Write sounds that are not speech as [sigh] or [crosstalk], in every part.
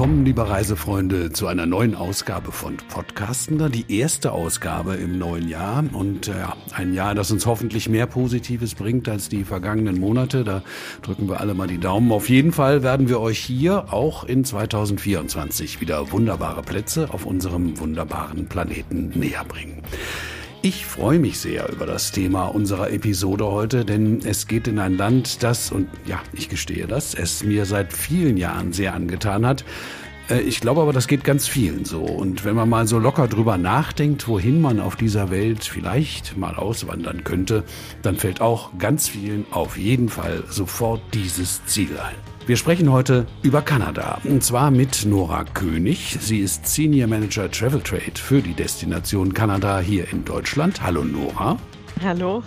Willkommen, liebe Reisefreunde, zu einer neuen Ausgabe von Podcastender. Die erste Ausgabe im neuen Jahr und äh, ein Jahr, das uns hoffentlich mehr Positives bringt als die vergangenen Monate. Da drücken wir alle mal die Daumen. Auf jeden Fall werden wir euch hier auch in 2024 wieder wunderbare Plätze auf unserem wunderbaren Planeten näher bringen. Ich freue mich sehr über das Thema unserer Episode heute, denn es geht in ein Land, das, und ja, ich gestehe das, es mir seit vielen Jahren sehr angetan hat. Äh, ich glaube aber, das geht ganz vielen so. Und wenn man mal so locker drüber nachdenkt, wohin man auf dieser Welt vielleicht mal auswandern könnte, dann fällt auch ganz vielen auf jeden Fall sofort dieses Ziel ein. Wir sprechen heute über Kanada und zwar mit Nora König. Sie ist Senior Manager Travel Trade für die Destination Kanada hier in Deutschland. Hallo Nora. Hallo.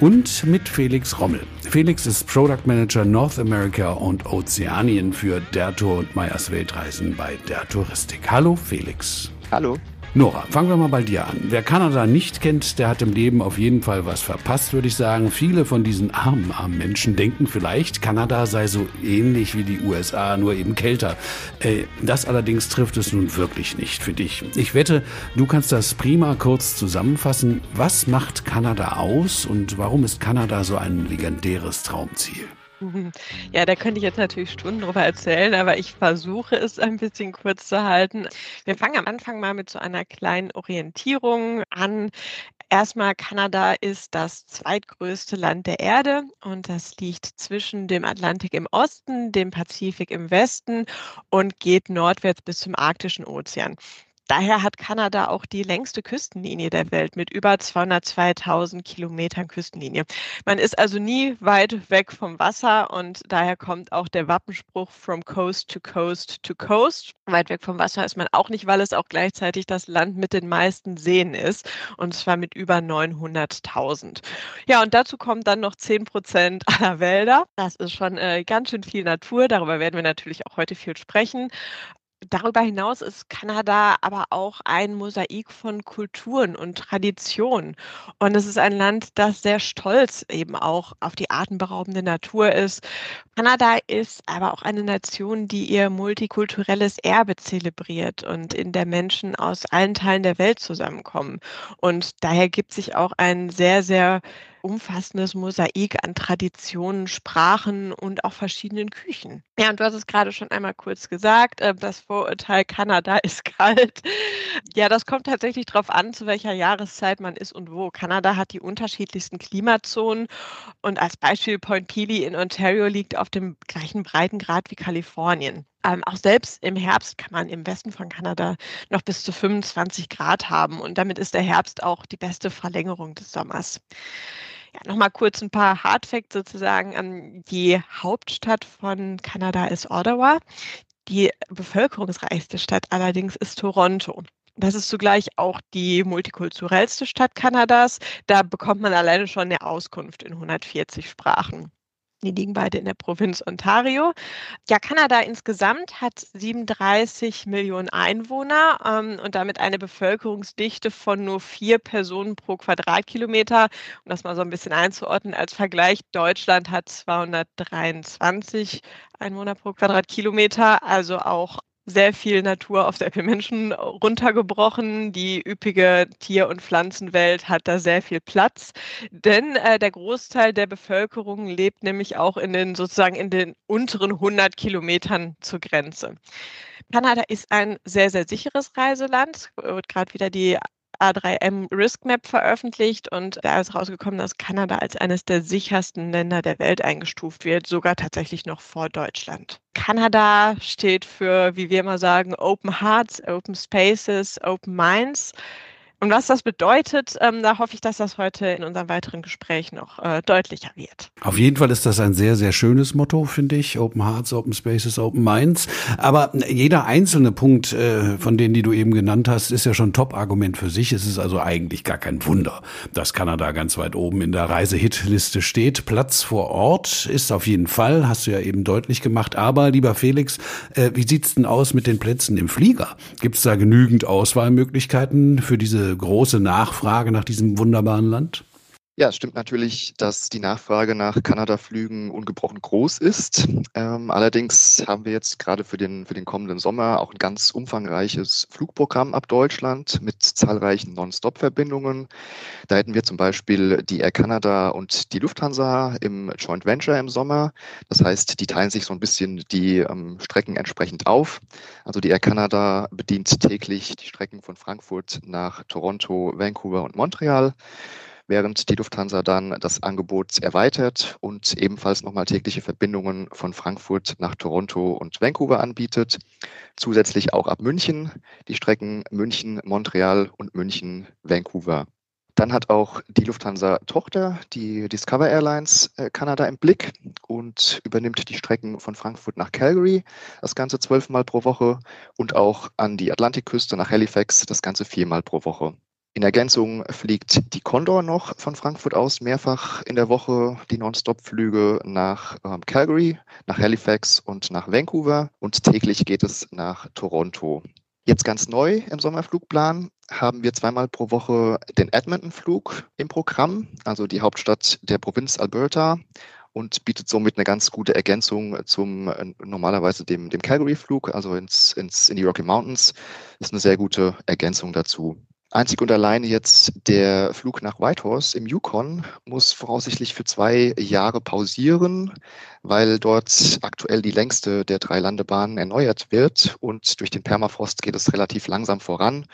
Und mit Felix Rommel. Felix ist Product Manager North America und Ozeanien für Der Tour und Meyers Weltreisen bei Der Touristik. Hallo Felix. Hallo. Nora, fangen wir mal bei dir an. Wer Kanada nicht kennt, der hat im Leben auf jeden Fall was verpasst, würde ich sagen. Viele von diesen armen, armen Menschen denken vielleicht, Kanada sei so ähnlich wie die USA, nur eben kälter. Äh, das allerdings trifft es nun wirklich nicht für dich. Ich wette, du kannst das prima kurz zusammenfassen. Was macht Kanada aus und warum ist Kanada so ein legendäres Traumziel? Ja, da könnte ich jetzt natürlich Stunden drüber erzählen, aber ich versuche es ein bisschen kurz zu halten. Wir fangen am Anfang mal mit so einer kleinen Orientierung an. Erstmal, Kanada ist das zweitgrößte Land der Erde und das liegt zwischen dem Atlantik im Osten, dem Pazifik im Westen und geht nordwärts bis zum Arktischen Ozean. Daher hat Kanada auch die längste Küstenlinie der Welt mit über 202.000 Kilometern Küstenlinie. Man ist also nie weit weg vom Wasser und daher kommt auch der Wappenspruch from coast to coast to coast. Weit weg vom Wasser ist man auch nicht, weil es auch gleichzeitig das Land mit den meisten Seen ist und zwar mit über 900.000. Ja, und dazu kommt dann noch 10 Prozent aller Wälder. Das ist schon äh, ganz schön viel Natur. Darüber werden wir natürlich auch heute viel sprechen. Darüber hinaus ist Kanada aber auch ein Mosaik von Kulturen und Traditionen. Und es ist ein Land, das sehr stolz eben auch auf die atemberaubende Natur ist. Kanada ist aber auch eine Nation, die ihr multikulturelles Erbe zelebriert und in der Menschen aus allen Teilen der Welt zusammenkommen. Und daher gibt sich auch ein sehr, sehr umfassendes Mosaik an Traditionen, Sprachen und auch verschiedenen Küchen. Ja, und du hast es gerade schon einmal kurz gesagt, äh, das Vorurteil Kanada [laughs] ist kalt. Ja, das kommt tatsächlich darauf an, zu welcher Jahreszeit man ist und wo. Kanada hat die unterschiedlichsten Klimazonen und als Beispiel Point Pelee in Ontario liegt auf dem gleichen Breitengrad wie Kalifornien. Ähm, auch selbst im Herbst kann man im Westen von Kanada noch bis zu 25 Grad haben und damit ist der Herbst auch die beste Verlängerung des Sommers. Ja, nochmal kurz ein paar Hardfacts sozusagen. Ähm, die Hauptstadt von Kanada ist Ottawa. Die bevölkerungsreichste Stadt allerdings ist Toronto. Das ist zugleich auch die multikulturellste Stadt Kanadas. Da bekommt man alleine schon eine Auskunft in 140 Sprachen. Die liegen beide in der Provinz Ontario. Ja, Kanada insgesamt hat 37 Millionen Einwohner ähm, und damit eine Bevölkerungsdichte von nur vier Personen pro Quadratkilometer. Um das mal so ein bisschen einzuordnen, als Vergleich, Deutschland hat 223 Einwohner pro Quadratkilometer, also auch sehr viel Natur auf sehr viele Menschen runtergebrochen. Die üppige Tier- und Pflanzenwelt hat da sehr viel Platz, denn äh, der Großteil der Bevölkerung lebt nämlich auch in den sozusagen in den unteren 100 Kilometern zur Grenze. Kanada ist ein sehr, sehr sicheres Reiseland. Gerade wieder die A3M Risk Map veröffentlicht und da ist rausgekommen, dass Kanada als eines der sichersten Länder der Welt eingestuft wird, sogar tatsächlich noch vor Deutschland. Kanada steht für, wie wir immer sagen, Open Hearts, Open Spaces, Open Minds. Und was das bedeutet, ähm, da hoffe ich, dass das heute in unserem weiteren Gespräch noch äh, deutlicher wird. Auf jeden Fall ist das ein sehr, sehr schönes Motto, finde ich. Open Hearts, Open Spaces, Open Minds. Aber jeder einzelne Punkt äh, von denen, die du eben genannt hast, ist ja schon ein Top-Argument für sich. Es ist also eigentlich gar kein Wunder, dass Kanada ganz weit oben in der Reise-Hit-Liste steht. Platz vor Ort ist auf jeden Fall, hast du ja eben deutlich gemacht. Aber, lieber Felix, äh, wie sieht's denn aus mit den Plätzen im Flieger? Gibt es da genügend Auswahlmöglichkeiten für diese große Nachfrage nach diesem wunderbaren Land? Ja, es stimmt natürlich, dass die Nachfrage nach Kanada-Flügen ungebrochen groß ist. Ähm, allerdings haben wir jetzt gerade für den, für den kommenden Sommer auch ein ganz umfangreiches Flugprogramm ab Deutschland mit zahlreichen Non-Stop-Verbindungen. Da hätten wir zum Beispiel die Air Canada und die Lufthansa im Joint Venture im Sommer. Das heißt, die teilen sich so ein bisschen die ähm, Strecken entsprechend auf. Also die Air Canada bedient täglich die Strecken von Frankfurt nach Toronto, Vancouver und Montreal während die Lufthansa dann das Angebot erweitert und ebenfalls nochmal tägliche Verbindungen von Frankfurt nach Toronto und Vancouver anbietet. Zusätzlich auch ab München die Strecken München, Montreal und München, Vancouver. Dann hat auch die Lufthansa Tochter, die Discover Airlines äh, Kanada im Blick und übernimmt die Strecken von Frankfurt nach Calgary, das Ganze zwölfmal pro Woche und auch an die Atlantikküste nach Halifax, das Ganze viermal pro Woche. In Ergänzung fliegt die Condor noch von Frankfurt aus mehrfach in der Woche die Non-Stop-Flüge nach ähm, Calgary, nach Halifax und nach Vancouver und täglich geht es nach Toronto. Jetzt ganz neu im Sommerflugplan haben wir zweimal pro Woche den Edmonton-Flug im Programm, also die Hauptstadt der Provinz Alberta und bietet somit eine ganz gute Ergänzung zum äh, normalerweise dem, dem Calgary-Flug, also ins, ins, in die Rocky Mountains. Ist eine sehr gute Ergänzung dazu. Einzig und alleine jetzt der Flug nach Whitehorse im Yukon muss voraussichtlich für zwei Jahre pausieren, weil dort aktuell die längste der drei Landebahnen erneuert wird und durch den Permafrost geht es relativ langsam voran.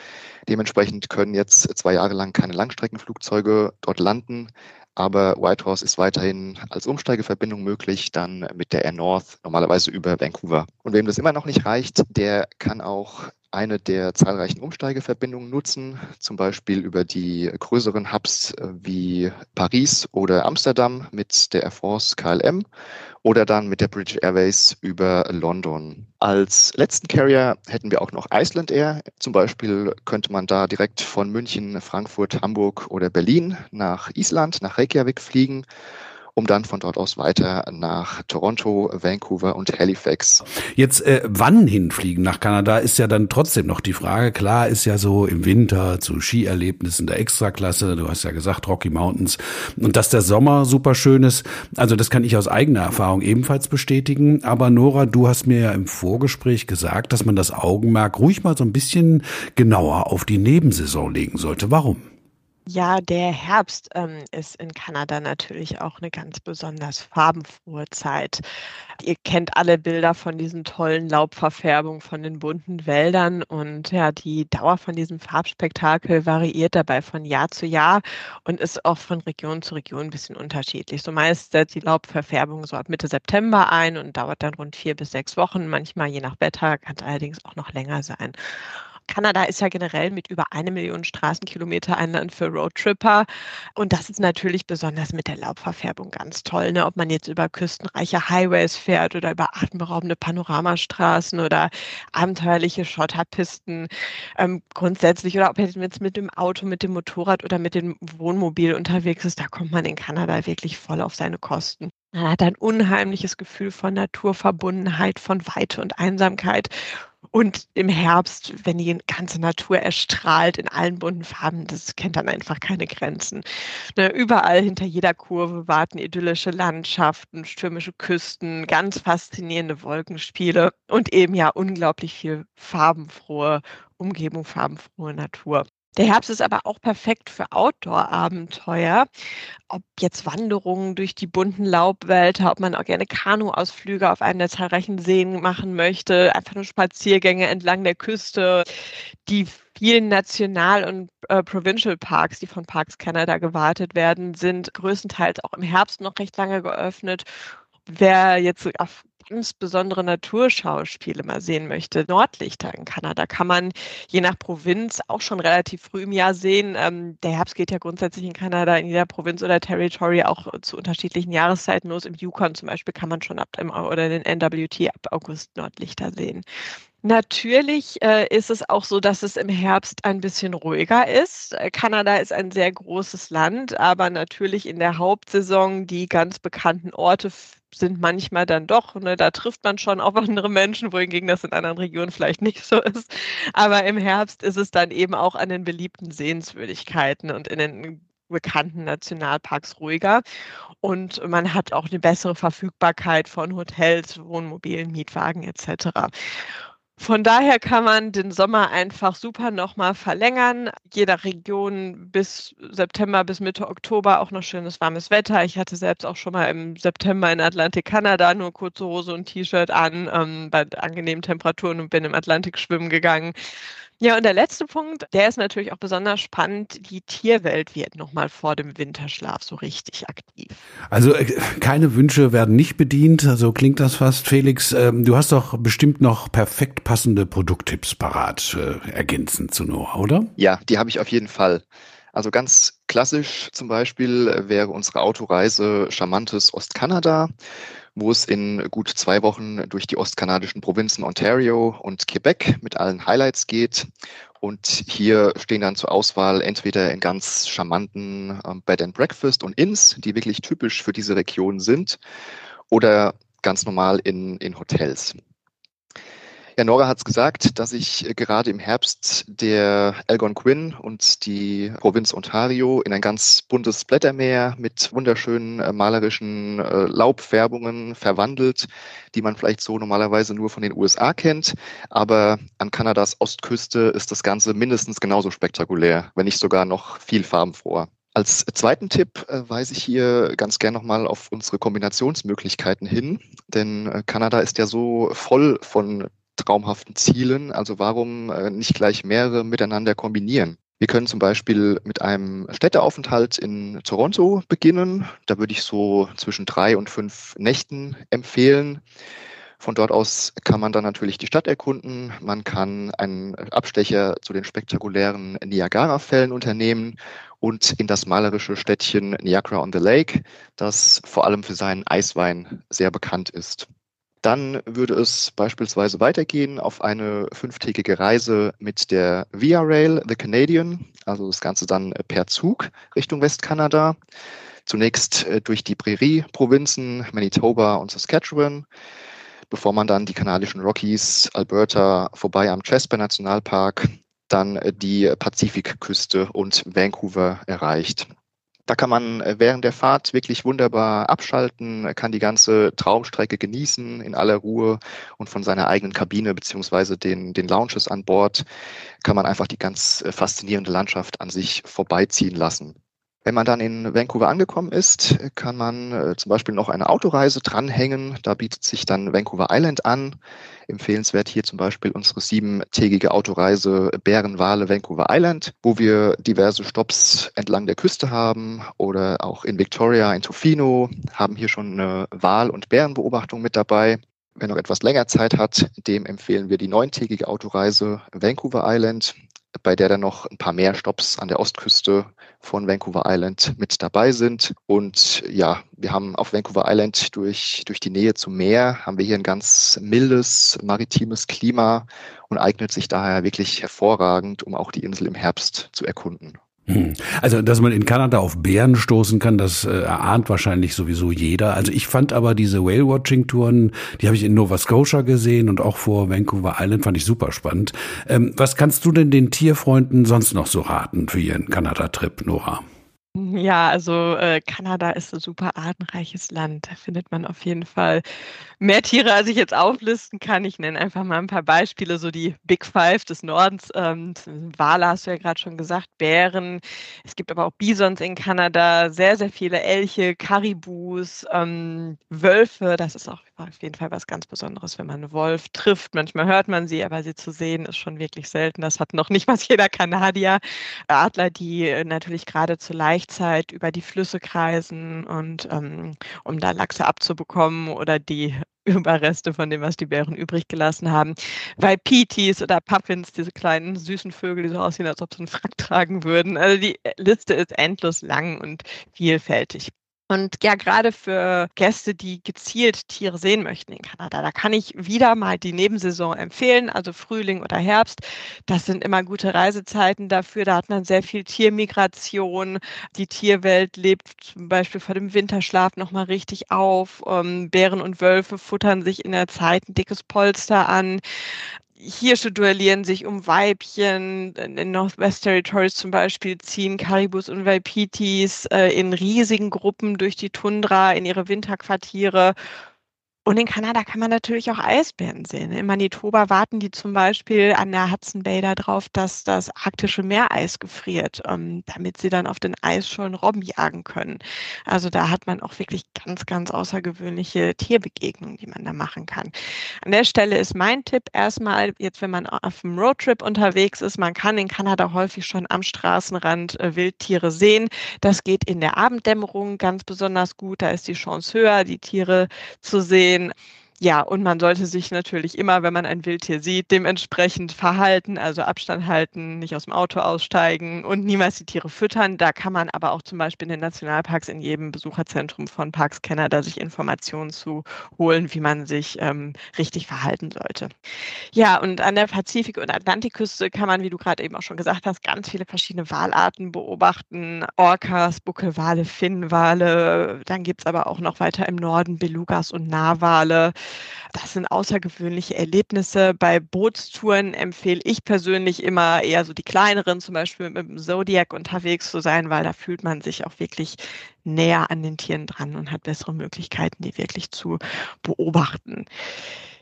Dementsprechend können jetzt zwei Jahre lang keine Langstreckenflugzeuge dort landen. Aber Whitehorse ist weiterhin als Umsteigeverbindung möglich, dann mit der Air North, normalerweise über Vancouver. Und wem das immer noch nicht reicht, der kann auch eine der zahlreichen Umsteigeverbindungen nutzen, zum Beispiel über die größeren Hubs äh, wie Paris oder Amsterdam mit der Air France KLM oder dann mit der British Airways über London. Als letzten Carrier hätten wir auch noch Iceland Air. Zum Beispiel könnte man da direkt von München, Frankfurt, Hamburg oder Berlin nach Island, nach Reykjavik fliegen um dann von dort aus weiter nach Toronto, Vancouver und Halifax. Jetzt äh, wann hinfliegen nach Kanada ist ja dann trotzdem noch die Frage. Klar ist ja so im Winter zu Skierlebnissen der Extraklasse, du hast ja gesagt Rocky Mountains und dass der Sommer super schön ist. Also das kann ich aus eigener Erfahrung ebenfalls bestätigen. Aber Nora, du hast mir ja im Vorgespräch gesagt, dass man das Augenmerk ruhig mal so ein bisschen genauer auf die Nebensaison legen sollte. Warum? Ja, der Herbst ähm, ist in Kanada natürlich auch eine ganz besonders farbenfrohe Zeit. Ihr kennt alle Bilder von diesen tollen Laubverfärbungen, von den bunten Wäldern und ja, die Dauer von diesem Farbspektakel variiert dabei von Jahr zu Jahr und ist auch von Region zu Region ein bisschen unterschiedlich. So meist setzt die Laubverfärbung so ab Mitte September ein und dauert dann rund vier bis sechs Wochen, manchmal je nach Wetter, kann es allerdings auch noch länger sein. Kanada ist ja generell mit über eine Million Straßenkilometer ein Land für Roadtripper. Und das ist natürlich besonders mit der Laubverfärbung ganz toll. Ne? Ob man jetzt über küstenreiche Highways fährt oder über atemberaubende Panoramastraßen oder abenteuerliche Schotterpisten ähm, grundsätzlich oder ob man jetzt mit dem Auto, mit dem Motorrad oder mit dem Wohnmobil unterwegs ist, da kommt man in Kanada wirklich voll auf seine Kosten. Man hat ein unheimliches Gefühl von Naturverbundenheit, von Weite und Einsamkeit. Und im Herbst, wenn die ganze Natur erstrahlt in allen bunten Farben, das kennt dann einfach keine Grenzen. Ne, überall hinter jeder Kurve warten idyllische Landschaften, stürmische Küsten, ganz faszinierende Wolkenspiele und eben ja unglaublich viel farbenfrohe Umgebung, farbenfrohe Natur. Der Herbst ist aber auch perfekt für Outdoor-Abenteuer. Ob jetzt Wanderungen durch die bunten Laubwälder, ob man auch gerne Kanuausflüge auf einem der zahlreichen Seen machen möchte, einfach nur Spaziergänge entlang der Küste, die vielen National- und äh, Provincial Parks, die von Parks Canada gewartet werden, sind größtenteils auch im Herbst noch recht lange geöffnet. Wer jetzt auf insbesondere Naturschauspiele mal sehen möchte, Nordlichter in Kanada kann man je nach Provinz auch schon relativ früh im Jahr sehen. Ähm, der Herbst geht ja grundsätzlich in Kanada in jeder Provinz oder Territory auch zu unterschiedlichen Jahreszeiten los. Im Yukon zum Beispiel kann man schon ab dem, oder den NWT ab August Nordlichter sehen. Natürlich äh, ist es auch so, dass es im Herbst ein bisschen ruhiger ist. Äh, Kanada ist ein sehr großes Land, aber natürlich in der Hauptsaison die ganz bekannten Orte sind manchmal dann doch, ne, da trifft man schon auf [laughs] andere Menschen, wohingegen das in anderen Regionen vielleicht nicht so ist. Aber im Herbst ist es dann eben auch an den beliebten Sehenswürdigkeiten und in den bekannten Nationalparks ruhiger. Und man hat auch eine bessere Verfügbarkeit von Hotels, Wohnmobilen, Mietwagen etc. Von daher kann man den Sommer einfach super nochmal verlängern. Jeder Region bis September, bis Mitte Oktober auch noch schönes warmes Wetter. Ich hatte selbst auch schon mal im September in Atlantik, Kanada nur kurze Hose und T-Shirt an ähm, bei angenehmen Temperaturen und bin im Atlantik schwimmen gegangen. Ja, und der letzte Punkt, der ist natürlich auch besonders spannend. Die Tierwelt wird nochmal vor dem Winterschlaf so richtig aktiv. Also äh, keine Wünsche werden nicht bedient, so also klingt das fast. Felix, ähm, du hast doch bestimmt noch perfekt passende Produkttipps parat, äh, ergänzend zu Noah, oder? Ja, die habe ich auf jeden Fall. Also ganz klassisch zum Beispiel wäre unsere Autoreise charmantes Ostkanada wo es in gut zwei Wochen durch die ostkanadischen Provinzen Ontario und Quebec mit allen Highlights geht. Und hier stehen dann zur Auswahl entweder in ganz charmanten ähm, Bed and Breakfast und Inns, die wirklich typisch für diese Region sind, oder ganz normal in, in Hotels. Ja, Nora hat es gesagt, dass ich gerade im Herbst der Algonquin und die Provinz Ontario in ein ganz buntes Blättermeer mit wunderschönen äh, malerischen äh, Laubfärbungen verwandelt, die man vielleicht so normalerweise nur von den USA kennt. Aber an Kanadas Ostküste ist das Ganze mindestens genauso spektakulär, wenn nicht sogar noch viel farbenfroher. Als zweiten Tipp äh, weise ich hier ganz gern nochmal auf unsere Kombinationsmöglichkeiten hin, denn äh, Kanada ist ja so voll von traumhaften Zielen. Also warum äh, nicht gleich mehrere miteinander kombinieren? Wir können zum Beispiel mit einem Städteaufenthalt in Toronto beginnen. Da würde ich so zwischen drei und fünf Nächten empfehlen. Von dort aus kann man dann natürlich die Stadt erkunden. Man kann einen Abstecher zu den spektakulären Niagara-Fällen unternehmen und in das malerische Städtchen Niagara on the Lake, das vor allem für seinen Eiswein sehr bekannt ist. Dann würde es beispielsweise weitergehen auf eine fünftägige Reise mit der Via Rail, The Canadian, also das Ganze dann per Zug Richtung Westkanada. Zunächst äh, durch die Prärie-Provinzen Manitoba und Saskatchewan, bevor man dann die kanadischen Rockies, Alberta, vorbei am Jasper Nationalpark, dann äh, die Pazifikküste und Vancouver erreicht. Da kann man äh, während der Fahrt wirklich wunderbar abschalten, kann die ganze Traumstrecke genießen in aller Ruhe und von seiner eigenen Kabine beziehungsweise den, den Lounges an Bord kann man einfach die ganz äh, faszinierende Landschaft an sich vorbeiziehen lassen. Wenn man dann in Vancouver angekommen ist, kann man äh, zum Beispiel noch eine Autoreise dranhängen. Da bietet sich dann Vancouver Island an. Empfehlenswert hier zum Beispiel unsere siebentägige Autoreise Bärenwale Vancouver Island, wo wir diverse Stops entlang der Küste haben oder auch in Victoria, in Tofino, haben hier schon eine Wal- und Bärenbeobachtung mit dabei. Wer noch etwas länger Zeit hat, dem empfehlen wir die neuntägige Autoreise Vancouver Island bei der dann noch ein paar mehr Stops an der Ostküste von Vancouver Island mit dabei sind. Und ja, wir haben auf Vancouver Island durch, durch die Nähe zum Meer, haben wir hier ein ganz mildes maritimes Klima und eignet sich daher wirklich hervorragend, um auch die Insel im Herbst zu erkunden. Hm. Also, dass man in Kanada auf Bären stoßen kann, das äh, erahnt wahrscheinlich sowieso jeder. Also ich fand aber diese Whale-Watching-Touren, die habe ich in Nova Scotia gesehen und auch vor Vancouver Island fand ich super spannend. Ähm, was kannst du denn den Tierfreunden sonst noch so raten für ihren Kanada-Trip, Nora? Ja, also äh, Kanada ist ein super artenreiches Land. Da findet man auf jeden Fall mehr Tiere, als ich jetzt auflisten kann. Ich nenne einfach mal ein paar Beispiele, so die Big Five des Nordens. Ähm, Wale hast du ja gerade schon gesagt, Bären. Es gibt aber auch Bisons in Kanada, sehr, sehr viele Elche, Karibus, ähm, Wölfe. Das ist auch auf jeden Fall was ganz Besonderes, wenn man einen Wolf trifft. Manchmal hört man sie, aber sie zu sehen ist schon wirklich selten. Das hat noch nicht mal [laughs] jeder Kanadier. Adler, die äh, natürlich gerade zur Leichtzeit über die Flüsse kreisen und ähm, um da Lachse abzubekommen oder die Überreste von dem, was die Bären übrig gelassen haben. Weil Pitis oder Puffins, diese kleinen süßen Vögel, die so aussehen, als ob sie einen Frack tragen würden. Also die Liste ist endlos lang und vielfältig. Und ja, gerade für Gäste, die gezielt Tiere sehen möchten in Kanada, da kann ich wieder mal die Nebensaison empfehlen, also Frühling oder Herbst. Das sind immer gute Reisezeiten dafür. Da hat man sehr viel Tiermigration. Die Tierwelt lebt zum Beispiel vor dem Winterschlaf nochmal richtig auf. Ähm, Bären und Wölfe futtern sich in der Zeit ein dickes Polster an Hirsche duellieren sich um Weibchen. In Northwest Territories zum Beispiel ziehen Karibus und Waipitis äh, in riesigen Gruppen durch die Tundra in ihre Winterquartiere und in Kanada kann man natürlich auch Eisbären sehen. In Manitoba warten die zum Beispiel an der Hudson Bay darauf, dass das arktische Meereis gefriert, ähm, damit sie dann auf den Eisschollen Robben jagen können. Also da hat man auch wirklich ganz, ganz außergewöhnliche Tierbegegnungen, die man da machen kann. An der Stelle ist mein Tipp erstmal, jetzt wenn man auf einem Roadtrip unterwegs ist, man kann in Kanada häufig schon am Straßenrand äh, Wildtiere sehen. Das geht in der Abenddämmerung ganz besonders gut. Da ist die Chance höher, die Tiere zu sehen sehen. Ja, und man sollte sich natürlich immer, wenn man ein Wildtier sieht, dementsprechend verhalten, also Abstand halten, nicht aus dem Auto aussteigen und niemals die Tiere füttern. Da kann man aber auch zum Beispiel in den Nationalparks in jedem Besucherzentrum von Parks Canada sich Informationen zu holen, wie man sich ähm, richtig verhalten sollte. Ja, und an der Pazifik- und Atlantikküste kann man, wie du gerade eben auch schon gesagt hast, ganz viele verschiedene Walarten beobachten. Orcas, Buckelwale, Finnwale. Dann gibt es aber auch noch weiter im Norden Belugas und Narwale. Das sind außergewöhnliche Erlebnisse. Bei Bootstouren empfehle ich persönlich immer eher so die kleineren, zum Beispiel mit dem Zodiac unterwegs zu sein, weil da fühlt man sich auch wirklich näher an den Tieren dran und hat bessere Möglichkeiten, die wirklich zu beobachten.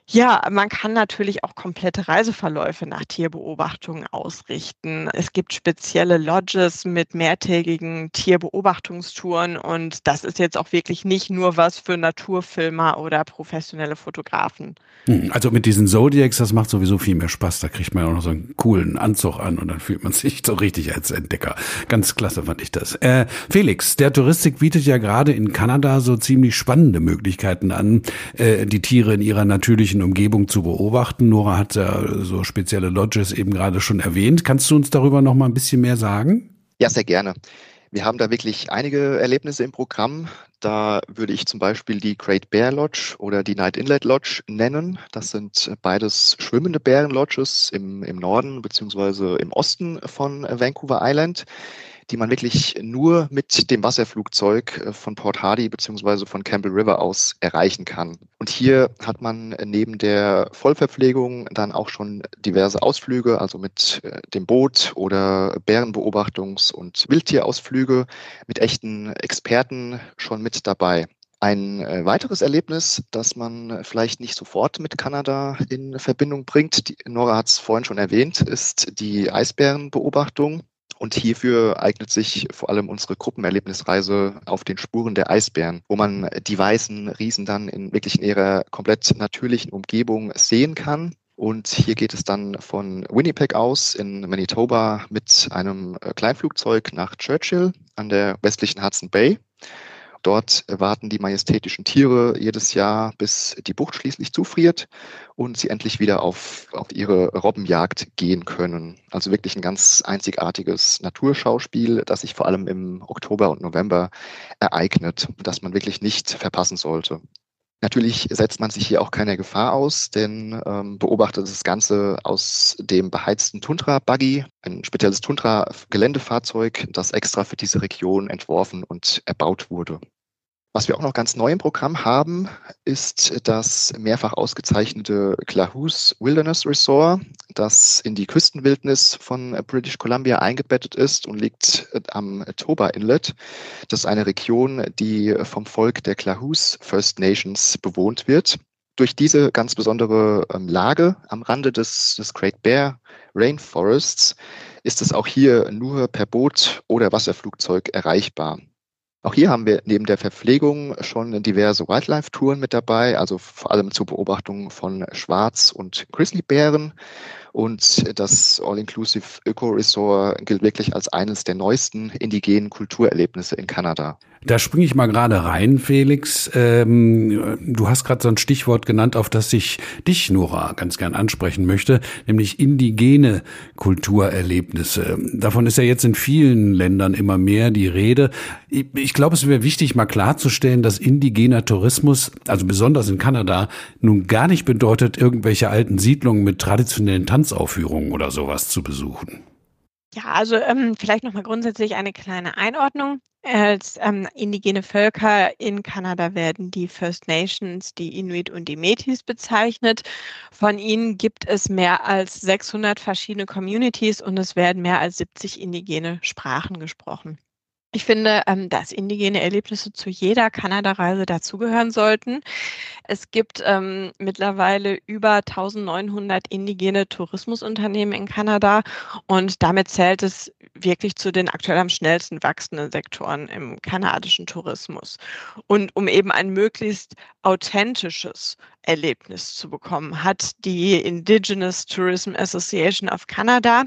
Ja, man kann natürlich auch komplette Reiseverläufe nach Tierbeobachtungen ausrichten. Es gibt spezielle Lodges mit mehrtägigen Tierbeobachtungstouren und das ist jetzt auch wirklich nicht nur was für Naturfilmer oder professionelle Fotografen. Hm, also mit diesen Zodiacs, das macht sowieso viel mehr Spaß. Da kriegt man auch noch so einen coolen Anzug an und dann fühlt man sich so richtig als Entdecker. Ganz klasse fand ich das. Äh, Felix, der Touristik bietet ja gerade in Kanada so ziemlich spannende Möglichkeiten an, äh, die Tiere in ihrer natürlichen natürlichen Umgebung zu beobachten. Nora hat ja so spezielle Lodges eben gerade schon erwähnt. Kannst du uns darüber noch mal ein bisschen mehr sagen? Ja, sehr gerne. Wir haben da wirklich einige Erlebnisse im Programm. Da würde ich zum Beispiel die Great Bear Lodge oder die Night Inlet Lodge nennen. Das sind beides schwimmende Bärenlodges im, im Norden beziehungsweise im Osten von Vancouver Island die man wirklich nur mit dem Wasserflugzeug äh, von Port Hardy beziehungsweise von Campbell River aus erreichen kann. Und hier hat man neben der Vollverpflegung dann auch schon diverse Ausflüge, also mit äh, dem Boot oder Bärenbeobachtungs- und Wildtierausflüge mit echten Experten schon mit dabei. Ein äh, weiteres Erlebnis, das man vielleicht nicht sofort mit Kanada in Verbindung bringt, die, Nora hat es vorhin schon erwähnt, ist die Eisbärenbeobachtung. Und hierfür eignet sich vor allem unsere Gruppenerlebnisreise auf den Spuren der Eisbären, wo man die weißen Riesen dann in wirklich in ihrer komplett natürlichen Umgebung sehen kann. Und hier geht es dann von Winnipeg aus in Manitoba mit einem Kleinflugzeug nach Churchill an der westlichen Hudson Bay. Dort warten die majestätischen Tiere jedes Jahr, bis die Bucht schließlich zufriert und sie endlich wieder auf, auf ihre Robbenjagd gehen können. Also wirklich ein ganz einzigartiges Naturschauspiel, das sich vor allem im Oktober und November ereignet, das man wirklich nicht verpassen sollte. Natürlich setzt man sich hier auch keiner Gefahr aus, denn ähm, beobachtet das Ganze aus dem beheizten Tundra-Buggy, ein spezielles Tundra-Geländefahrzeug, das extra für diese Region entworfen und erbaut wurde. Was wir auch noch ganz neu im Programm haben, ist das mehrfach ausgezeichnete Clahus Wilderness Resort, das in die Küstenwildnis von British Columbia eingebettet ist und liegt am Toba Inlet. Das ist eine Region, die vom Volk der Clahus First Nations bewohnt wird. Durch diese ganz besondere ähm, Lage am Rande des, des Great Bear Rainforests ist es auch hier nur per Boot oder Wasserflugzeug erreichbar. Auch hier haben wir neben der Verpflegung schon diverse Wildlife-Touren mit dabei, also vor allem zur Beobachtung von Schwarz- und Grizzlybären. Und das All-Inclusive Öko-Resort gilt wirklich als eines der neuesten indigenen Kulturerlebnisse in Kanada. Da springe ich mal gerade rein, Felix. Ähm, du hast gerade so ein Stichwort genannt, auf das ich dich, Nora, ganz gern ansprechen möchte, nämlich indigene Kulturerlebnisse. Davon ist ja jetzt in vielen Ländern immer mehr die Rede. Ich, ich glaube, es wäre wichtig, mal klarzustellen, dass indigener Tourismus, also besonders in Kanada, nun gar nicht bedeutet, irgendwelche alten Siedlungen mit traditionellen Tanzaufführungen oder sowas zu besuchen. Ja, also ähm, vielleicht nochmal grundsätzlich eine kleine Einordnung. Als ähm, indigene Völker in Kanada werden die First Nations, die Inuit und die Metis bezeichnet. Von ihnen gibt es mehr als 600 verschiedene Communities und es werden mehr als 70 indigene Sprachen gesprochen. Ich finde, ähm, dass indigene Erlebnisse zu jeder Kanada-Reise dazugehören sollten. Es gibt ähm, mittlerweile über 1900 indigene Tourismusunternehmen in Kanada und damit zählt es wirklich zu den aktuell am schnellsten wachsenden Sektoren im kanadischen Tourismus. Und um eben ein möglichst authentisches Erlebnis zu bekommen, hat die Indigenous Tourism Association of Canada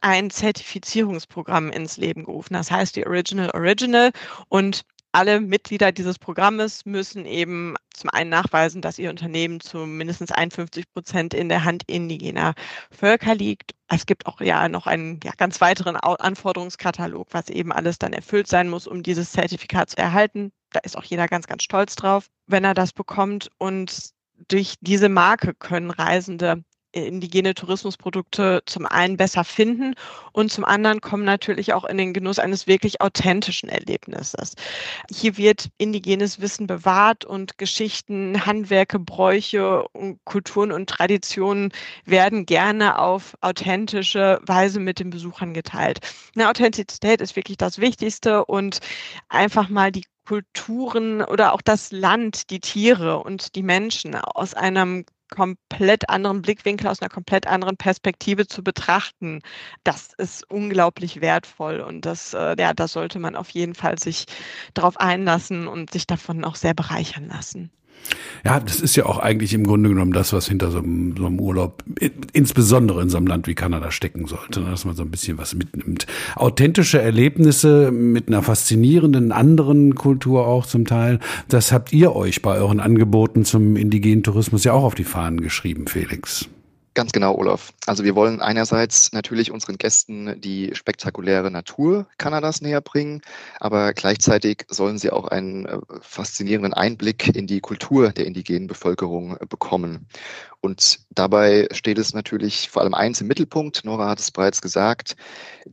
ein Zertifizierungsprogramm ins Leben gerufen. Das heißt die Original Original und alle Mitglieder dieses Programmes müssen eben zum einen nachweisen, dass ihr Unternehmen zu mindestens 51 Prozent in der Hand indigener Völker liegt. Es gibt auch ja noch einen ja, ganz weiteren Anforderungskatalog, was eben alles dann erfüllt sein muss, um dieses Zertifikat zu erhalten. Da ist auch jeder ganz, ganz stolz drauf, wenn er das bekommt. Und durch diese Marke können Reisende indigene Tourismusprodukte zum einen besser finden und zum anderen kommen natürlich auch in den Genuss eines wirklich authentischen Erlebnisses. Hier wird indigenes Wissen bewahrt und Geschichten, Handwerke, Bräuche, Kulturen und Traditionen werden gerne auf authentische Weise mit den Besuchern geteilt. Eine Authentizität ist wirklich das Wichtigste und einfach mal die Kulturen oder auch das Land, die Tiere und die Menschen aus einem komplett anderen Blickwinkel, aus einer komplett anderen Perspektive zu betrachten, das ist unglaublich wertvoll und das, äh, ja, da sollte man auf jeden Fall sich darauf einlassen und sich davon auch sehr bereichern lassen. Ja, das ist ja auch eigentlich im Grunde genommen das, was hinter so einem, so einem, Urlaub, insbesondere in so einem Land wie Kanada stecken sollte, ne? dass man so ein bisschen was mitnimmt. Authentische Erlebnisse mit einer faszinierenden anderen Kultur auch zum Teil, das habt ihr euch bei euren Angeboten zum indigenen Tourismus ja auch auf die Fahnen geschrieben, Felix. Ganz genau, Olaf. Also wir wollen einerseits natürlich unseren Gästen die spektakuläre Natur Kanadas näher bringen, aber gleichzeitig sollen sie auch einen äh, faszinierenden Einblick in die Kultur der indigenen Bevölkerung äh, bekommen. Und dabei steht es natürlich vor allem eins im Mittelpunkt, Nora hat es bereits gesagt,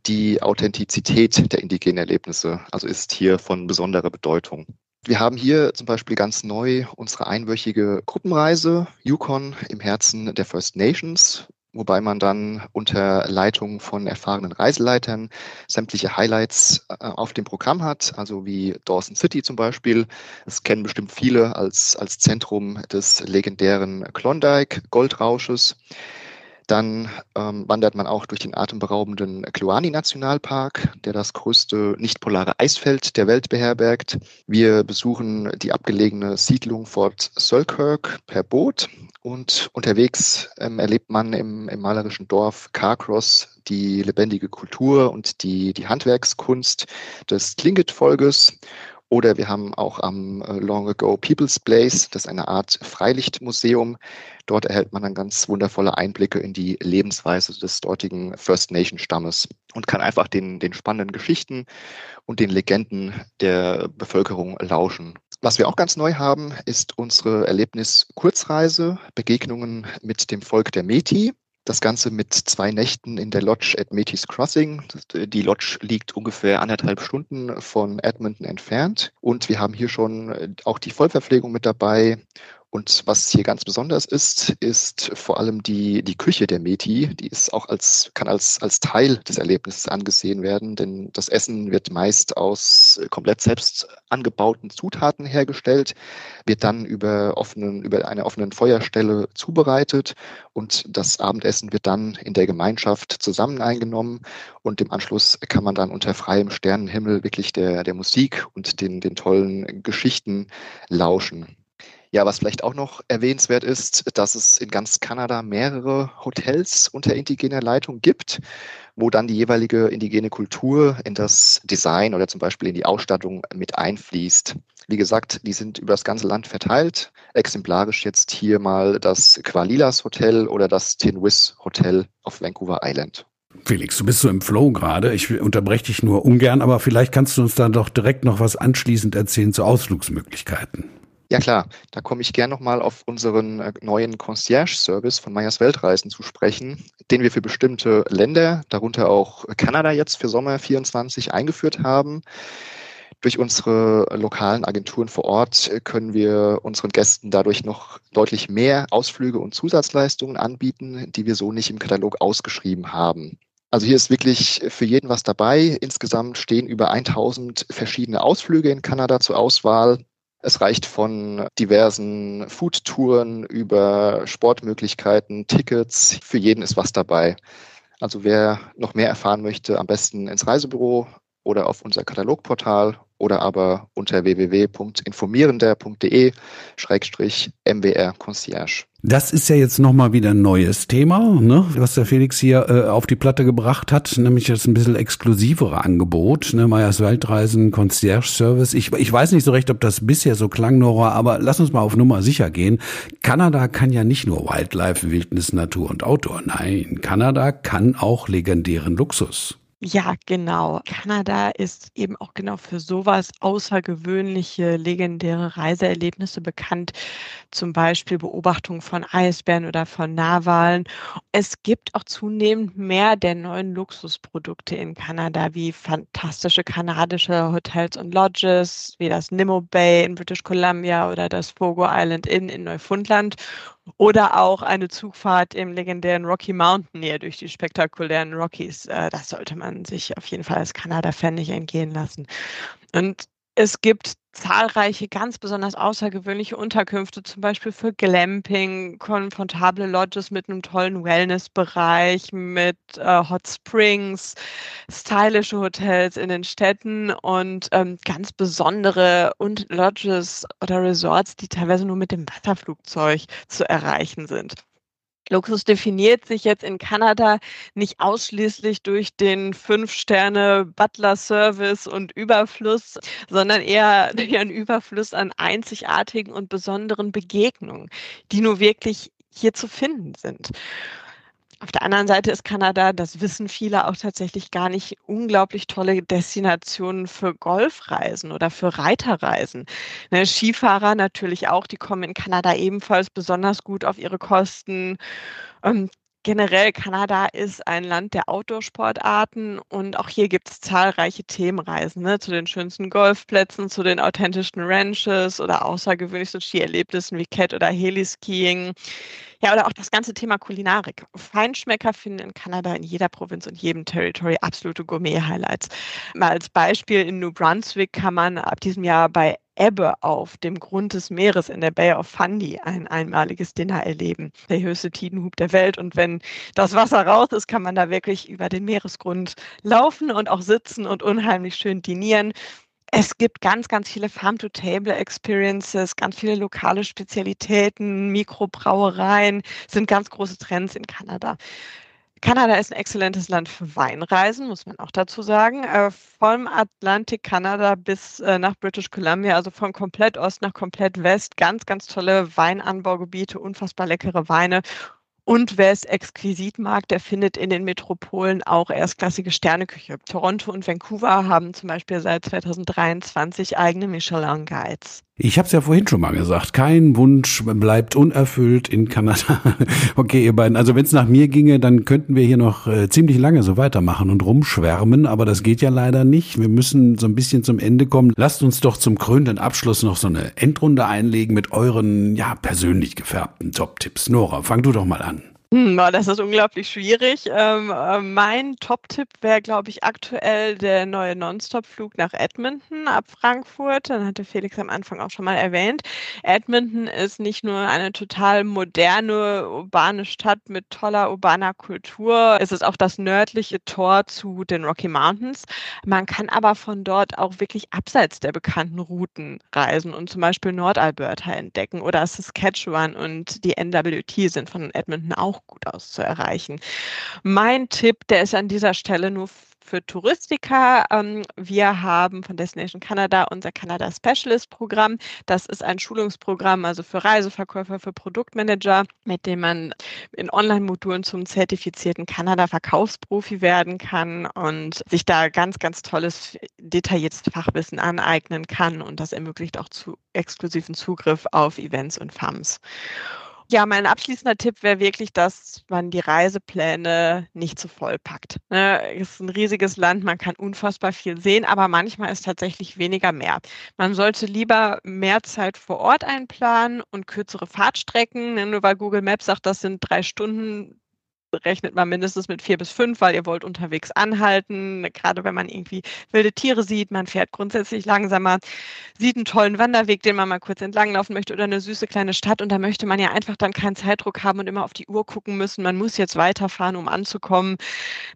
die Authentizität der indigenen Erlebnisse, also ist hier von besonderer Bedeutung. Wir haben hier zum Beispiel ganz neu unsere einwöchige Gruppenreise Yukon im Herzen der First Nations, wobei man dann unter Leitung von erfahrenen Reiseleitern sämtliche Highlights äh, auf dem Programm hat, also wie Dawson City zum Beispiel. Das kennen bestimmt viele als, als Zentrum des legendären Klondike Goldrausches. Dann ähm, wandert man auch durch den atemberaubenden Kluani-Nationalpark, der das größte nicht-polare Eisfeld der Welt beherbergt. Wir besuchen die abgelegene Siedlung Fort Selkirk per Boot und unterwegs ähm, erlebt man im, im malerischen Dorf Carcross die lebendige Kultur und die, die Handwerkskunst des Tlingit-Volkes oder wir haben auch am äh, Long Ago People's Place, das ist eine Art Freilichtmuseum. Dort erhält man dann ganz wundervolle Einblicke in die Lebensweise des dortigen First Nation Stammes und kann einfach den, den spannenden Geschichten und den Legenden der Bevölkerung lauschen. Was wir auch ganz neu haben, ist unsere Erlebnis-Kurzreise, Begegnungen mit dem Volk der Meti. Das Ganze mit zwei Nächten in der Lodge at Metis Crossing. Die Lodge liegt ungefähr anderthalb Stunden von Edmonton entfernt. Und wir haben hier schon auch die Vollverpflegung mit dabei und was hier ganz besonders ist, ist vor allem die, die Küche der Meti. Die ist auch als, kann als, als Teil des Erlebnisses angesehen werden, denn das Essen wird meist aus komplett selbst angebauten Zutaten hergestellt, wird dann über offenen, über eine offenen Feuerstelle zubereitet und das Abendessen wird dann in der Gemeinschaft zusammen eingenommen und im Anschluss kann man dann unter freiem Sternenhimmel wirklich der, der Musik und den, den tollen Geschichten lauschen. Ja, was vielleicht auch noch erwähnenswert ist, dass es in ganz Kanada mehrere Hotels unter indigener Leitung gibt, wo dann die jeweilige indigene Kultur in das Design oder zum Beispiel in die Ausstattung mit einfließt. Wie gesagt, die sind über das ganze Land verteilt. Exemplarisch jetzt hier mal das Qualilas Hotel oder das Tinwis Hotel auf Vancouver Island. Felix, du bist so im Flow gerade. Ich unterbreche dich nur ungern, aber vielleicht kannst du uns da doch direkt noch was anschließend erzählen zu Ausflugsmöglichkeiten. Ja klar, da komme ich gern nochmal auf unseren äh, neuen Concierge-Service von Meyers Weltreisen zu sprechen, den wir für bestimmte Länder, darunter auch Kanada jetzt für Sommer 24 eingeführt haben. Durch unsere lokalen Agenturen vor Ort können wir unseren Gästen dadurch noch deutlich mehr Ausflüge und Zusatzleistungen anbieten, die wir so nicht im Katalog ausgeschrieben haben. Also hier ist wirklich für jeden was dabei. Insgesamt stehen über 1000 verschiedene Ausflüge in Kanada zur Auswahl. Es reicht von diversen Foodtouren über Sportmöglichkeiten, Tickets. Für jeden ist was dabei. Also wer noch mehr erfahren möchte, am besten ins Reisebüro oder auf unser Katalogportal oder aber unter www.informierender.de-mwr Concierge. Das ist ja jetzt nochmal wieder ein neues Thema, ne, was der Felix hier äh, auf die Platte gebracht hat, nämlich das ein bisschen exklusivere Angebot, ne, Meyers Weltreisen, Concierge Service. Ich, ich weiß nicht so recht, ob das bisher so klang, Nora, aber lass uns mal auf Nummer sicher gehen. Kanada kann ja nicht nur Wildlife, Wildnis, Natur und Outdoor. Nein, Kanada kann auch legendären Luxus. Ja, genau. Kanada ist eben auch genau für sowas außergewöhnliche, legendäre Reiseerlebnisse bekannt. Zum Beispiel Beobachtung von Eisbären oder von Narwalen. Es gibt auch zunehmend mehr der neuen Luxusprodukte in Kanada, wie fantastische kanadische Hotels und Lodges, wie das Nimmo Bay in British Columbia oder das Fogo Island Inn in Neufundland oder auch eine Zugfahrt im legendären Rocky Mountain näher durch die spektakulären Rockies. Äh, das sollte man sich auf jeden Fall als Kanada-Fan nicht entgehen lassen. Und es gibt zahlreiche ganz besonders außergewöhnliche Unterkünfte, zum Beispiel für Glamping, komfortable Lodges mit einem tollen Wellnessbereich, mit äh, Hot Springs, stylische Hotels in den Städten und ähm, ganz besondere und Lodges oder Resorts, die teilweise nur mit dem Wasserflugzeug zu erreichen sind. Luxus definiert sich jetzt in Kanada nicht ausschließlich durch den Fünf-Sterne-Butler-Service und Überfluss, sondern eher [laughs] durch einen Überfluss an einzigartigen und besonderen Begegnungen, die nur wirklich hier zu finden sind. Auf der anderen Seite ist Kanada, das wissen viele auch tatsächlich gar nicht, unglaublich tolle Destinationen für Golfreisen oder für Reiterreisen. Ne, Skifahrer natürlich auch, die kommen in Kanada ebenfalls besonders gut auf ihre Kosten. Ähm, Generell, Kanada ist ein Land der Outdoor-Sportarten und auch hier gibt es zahlreiche Themenreisen ne, zu den schönsten Golfplätzen, zu den authentischen Ranches oder außergewöhnlichsten Skierlebnissen wie Cat- oder Heliskiing. Ja, oder auch das ganze Thema Kulinarik. Feinschmecker finden in Kanada in jeder Provinz und jedem Territory absolute Gourmet-Highlights. Mal als Beispiel in New Brunswick kann man ab diesem Jahr bei Ebbe auf dem Grund des Meeres in der Bay of Fundy ein einmaliges Dinner erleben. Der höchste Tidenhub der Welt. Und wenn das Wasser raus ist, kann man da wirklich über den Meeresgrund laufen und auch sitzen und unheimlich schön dinieren. Es gibt ganz, ganz viele Farm-to-Table-Experiences, ganz viele lokale Spezialitäten, Mikrobrauereien sind ganz große Trends in Kanada. Kanada ist ein exzellentes Land für Weinreisen, muss man auch dazu sagen. Äh, vom Atlantik Kanada bis äh, nach British Columbia, also von komplett Ost nach komplett West. Ganz, ganz tolle Weinanbaugebiete, unfassbar leckere Weine und wer es exquisit mag, der findet in den Metropolen auch erstklassige Sterneküche. Toronto und Vancouver haben zum Beispiel seit 2023 eigene Michelin-Guides. Ich habe es ja vorhin schon mal gesagt, kein Wunsch bleibt unerfüllt in Kanada. [laughs] okay, ihr beiden, also wenn es nach mir ginge, dann könnten wir hier noch äh, ziemlich lange so weitermachen und rumschwärmen, aber das geht ja leider nicht. Wir müssen so ein bisschen zum Ende kommen. Lasst uns doch zum krönenden Abschluss noch so eine Endrunde einlegen mit euren, ja, persönlich gefärbten Top-Tipps. Nora, fang du doch mal an. Hm, das ist unglaublich schwierig. Ähm, äh, mein Top-Tipp wäre, glaube ich, aktuell der neue Non-Stop-Flug nach Edmonton ab Frankfurt. Dann hatte Felix am Anfang auch schon mal erwähnt. Edmonton ist nicht nur eine total moderne, urbane Stadt mit toller urbaner Kultur. Es ist auch das nördliche Tor zu den Rocky Mountains. Man kann aber von dort auch wirklich abseits der bekannten Routen reisen und zum Beispiel Nordalberta entdecken oder Saskatchewan und die NWT sind von Edmonton auch gut aus zu erreichen. Mein Tipp, der ist an dieser Stelle nur für Touristiker. Ähm, wir haben von Destination Canada unser Canada Specialist Programm. Das ist ein Schulungsprogramm, also für Reiseverkäufer, für Produktmanager, mit dem man in Online-Modulen zum zertifizierten Kanada-Verkaufsprofi werden kann und sich da ganz, ganz tolles, detailliertes Fachwissen aneignen kann. Und das ermöglicht auch zu exklusiven Zugriff auf Events und FAMs. Ja, mein abschließender Tipp wäre wirklich, dass man die Reisepläne nicht zu voll packt. Ne, es ist ein riesiges Land, man kann unfassbar viel sehen, aber manchmal ist tatsächlich weniger mehr. Man sollte lieber mehr Zeit vor Ort einplanen und kürzere Fahrtstrecken. Nur weil Google Maps sagt, das sind drei Stunden, rechnet man mindestens mit vier bis fünf, weil ihr wollt unterwegs anhalten. Gerade wenn man irgendwie wilde Tiere sieht, man fährt grundsätzlich langsamer, sieht einen tollen Wanderweg, den man mal kurz entlanglaufen möchte oder eine süße kleine Stadt und da möchte man ja einfach dann keinen Zeitdruck haben und immer auf die Uhr gucken müssen. Man muss jetzt weiterfahren, um anzukommen.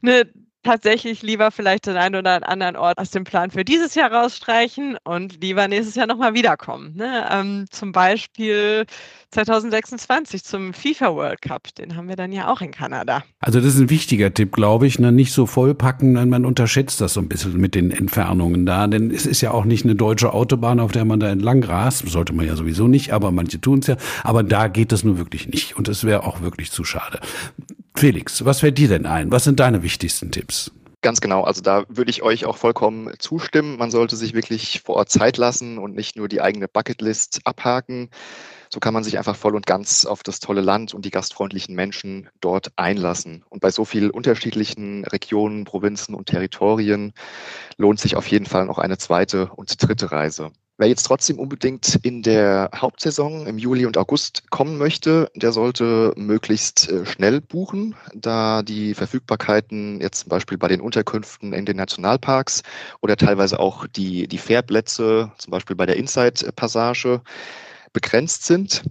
Ne, tatsächlich lieber vielleicht den einen oder anderen Ort aus dem Plan für dieses Jahr rausstreichen und lieber nächstes Jahr nochmal wiederkommen. Ne? Ähm, zum Beispiel 2026 zum FIFA World Cup. Den haben wir dann ja auch in Kanada. Also das ist ein wichtiger Tipp, glaube ich. Ne? Nicht so vollpacken, man unterschätzt das so ein bisschen mit den Entfernungen da. Denn es ist ja auch nicht eine deutsche Autobahn, auf der man da entlang rast. Sollte man ja sowieso nicht, aber manche tun es ja. Aber da geht es nur wirklich nicht. Und es wäre auch wirklich zu schade. Felix, was fällt dir denn ein? Was sind deine wichtigsten Tipps? Ganz genau, also da würde ich euch auch vollkommen zustimmen. Man sollte sich wirklich vor Ort Zeit lassen und nicht nur die eigene Bucketlist abhaken. So kann man sich einfach voll und ganz auf das tolle Land und die gastfreundlichen Menschen dort einlassen. Und bei so vielen unterschiedlichen Regionen, Provinzen und Territorien lohnt sich auf jeden Fall noch eine zweite und dritte Reise. Wer jetzt trotzdem unbedingt in der Hauptsaison im Juli und August kommen möchte, der sollte möglichst äh, schnell buchen, da die Verfügbarkeiten jetzt zum Beispiel bei den Unterkünften in den Nationalparks oder teilweise auch die, die Fährplätze, zum Beispiel bei der Inside-Passage, begrenzt sind.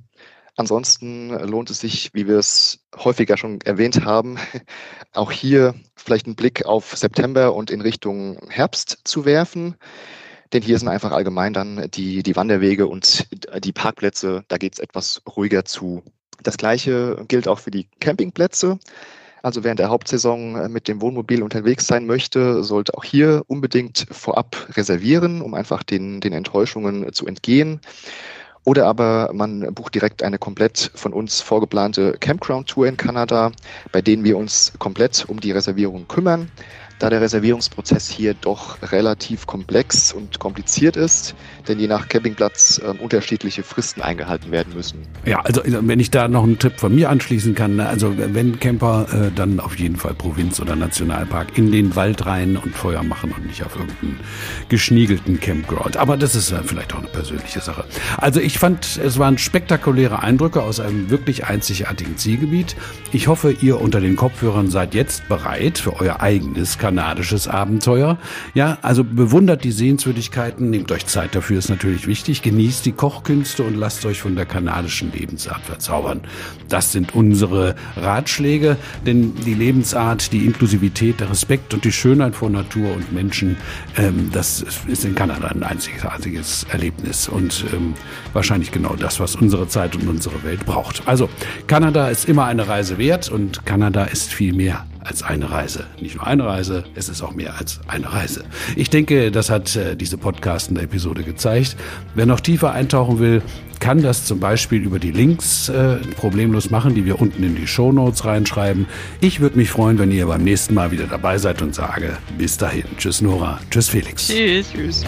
Ansonsten lohnt es sich, wie wir es häufiger schon erwähnt haben, auch hier vielleicht einen Blick auf September und in Richtung Herbst zu werfen. Denn hier sind einfach allgemein dann die, die Wanderwege und die Parkplätze, da geht es etwas ruhiger zu. Das gleiche gilt auch für die Campingplätze. Also während der Hauptsaison äh, mit dem Wohnmobil unterwegs sein möchte, sollte auch hier unbedingt vorab reservieren, um einfach den, den Enttäuschungen zu entgehen. Oder aber man bucht direkt eine komplett von uns vorgeplante Campground-Tour in Kanada, bei denen wir uns komplett um die Reservierung kümmern da der Reservierungsprozess hier doch relativ komplex und kompliziert ist, denn je nach Campingplatz äh, unterschiedliche Fristen eingehalten werden müssen. Ja, also wenn ich da noch einen Tipp von mir anschließen kann, ne, also wenn Camper, äh, dann auf jeden Fall Provinz oder Nationalpark in den Wald rein und Feuer machen und nicht auf irgendeinen geschniegelten Campground. Aber das ist äh, vielleicht auch eine persönliche Sache. Also ich fand, es waren spektakuläre Eindrücke aus einem wirklich einzigartigen Zielgebiet. Ich hoffe, ihr unter den Kopfhörern seid jetzt bereit für euer eigenes kanadisches Abenteuer. Ja, also bewundert die Sehenswürdigkeiten, nehmt euch Zeit dafür, ist natürlich wichtig. Genießt die Kochkünste und lasst euch von der kanadischen Lebensart verzaubern. Das sind unsere Ratschläge, denn die Lebensart, die Inklusivität, der Respekt und die Schönheit von Natur und Menschen, ähm, das ist in Kanada ein einzigartiges Erlebnis und ähm, wahrscheinlich genau das, was unsere Zeit und unsere Welt braucht. Also, Kanada ist immer eine Reise wert und Kanada ist viel mehr als eine Reise. Nicht nur eine Reise, es ist auch mehr als eine Reise. Ich denke, das hat äh, diese Podcast in der Episode gezeigt. Wer noch tiefer eintauchen will, kann das zum Beispiel über die Links äh, problemlos machen, die wir unten in die Show Notes reinschreiben. Ich würde mich freuen, wenn ihr beim nächsten Mal wieder dabei seid und sage bis dahin. Tschüss Nora, tschüss Felix. Tschüss, tschüss.